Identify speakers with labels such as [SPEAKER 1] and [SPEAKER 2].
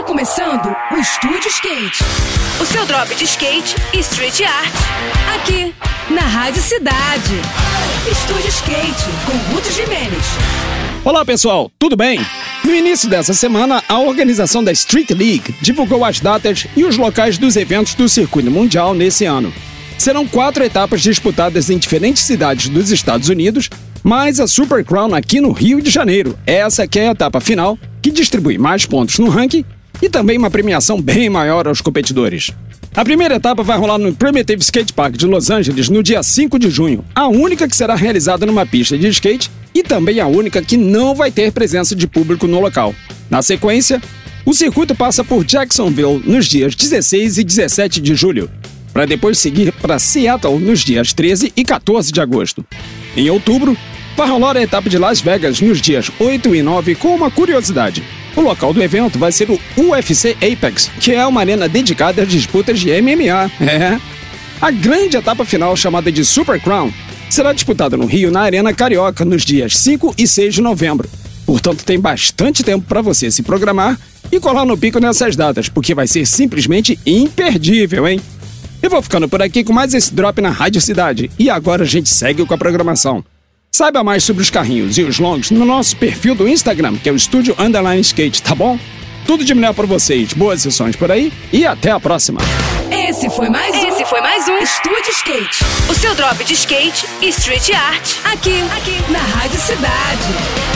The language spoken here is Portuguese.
[SPEAKER 1] Está começando o Estúdio Skate.
[SPEAKER 2] O seu drop de skate e street art.
[SPEAKER 1] Aqui, na Rádio Cidade. Estúdio Skate, com Ruth Jimenez.
[SPEAKER 3] Olá pessoal, tudo bem? No início dessa semana, a organização da Street League divulgou as datas e os locais dos eventos do circuito mundial nesse ano. Serão quatro etapas disputadas em diferentes cidades dos Estados Unidos, mais a Super Crown aqui no Rio de Janeiro. Essa que é a etapa final, que distribui mais pontos no ranking e também uma premiação bem maior aos competidores. A primeira etapa vai rolar no Primitive Skate Park de Los Angeles no dia 5 de junho, a única que será realizada numa pista de skate e também a única que não vai ter presença de público no local. Na sequência, o circuito passa por Jacksonville nos dias 16 e 17 de julho, para depois seguir para Seattle nos dias 13 e 14 de agosto. Em outubro, vai rolar a etapa de Las Vegas nos dias 8 e 9 com uma curiosidade. O local do evento vai ser o UFC Apex, que é uma arena dedicada às disputas de MMA. É. A grande etapa final, chamada de Super Crown, será disputada no Rio, na Arena Carioca, nos dias 5 e 6 de novembro. Portanto, tem bastante tempo para você se programar e colar no pico nessas datas, porque vai ser simplesmente imperdível, hein? Eu vou ficando por aqui com mais esse drop na Rádio Cidade. E agora a gente segue com a programação. Saiba mais sobre os carrinhos e os longs no nosso perfil do Instagram, que é o Estúdio Underline Skate, tá bom? Tudo de melhor para vocês, boas sessões por aí e até a próxima.
[SPEAKER 1] Esse foi mais um.
[SPEAKER 2] Esse foi mais um
[SPEAKER 1] Estúdio Skate.
[SPEAKER 2] O seu drop de skate e street art.
[SPEAKER 1] Aqui, aqui, na Rádio Cidade.